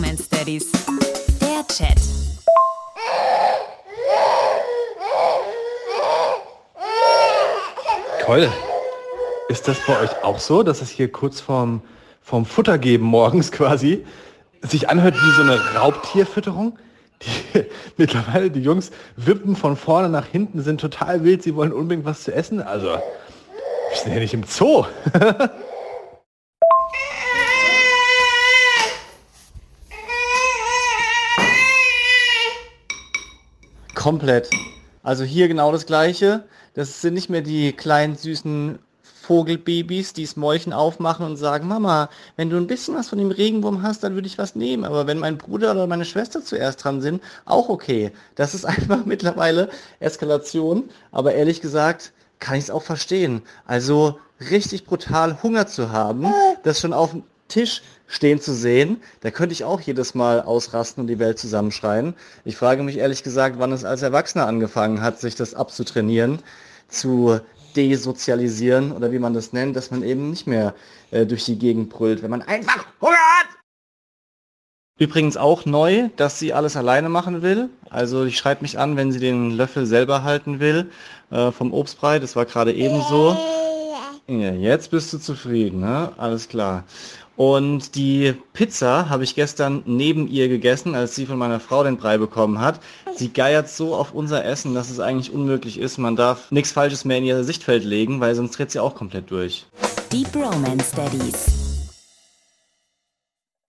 Bromance Daddies. Der Chat. Keule, ist das bei euch auch so, dass es hier kurz vorm, vorm Futtergeben morgens quasi sich anhört wie so eine Raubtierfütterung? Die, mittlerweile die Jungs wippen von vorne nach hinten, sind total wild, sie wollen unbedingt was zu essen. Also, wir sind ja nicht im Zoo. Komplett. Also hier genau das gleiche. Das sind nicht mehr die kleinen süßen Vogelbabys, die das Mäulchen aufmachen und sagen, Mama, wenn du ein bisschen was von dem Regenwurm hast, dann würde ich was nehmen. Aber wenn mein Bruder oder meine Schwester zuerst dran sind, auch okay. Das ist einfach mittlerweile Eskalation. Aber ehrlich gesagt, kann ich es auch verstehen. Also richtig brutal Hunger zu haben, das schon auf Tisch stehen zu sehen, da könnte ich auch jedes Mal ausrasten und die Welt zusammenschreien. Ich frage mich ehrlich gesagt, wann es als Erwachsener angefangen hat, sich das abzutrainieren, zu desozialisieren oder wie man das nennt, dass man eben nicht mehr äh, durch die Gegend brüllt, wenn man einfach Hunger hat. Übrigens auch neu, dass sie alles alleine machen will. Also ich schreibt mich an, wenn sie den Löffel selber halten will äh, vom Obstbrei. Das war gerade ebenso. Ja, jetzt bist du zufrieden, ne? Alles klar. Und die Pizza habe ich gestern neben ihr gegessen, als sie von meiner Frau den Brei bekommen hat. Sie geiert so auf unser Essen, dass es eigentlich unmöglich ist. Man darf nichts Falsches mehr in ihr Sichtfeld legen, weil sonst dreht sie auch komplett durch. Die Bromance Daddies.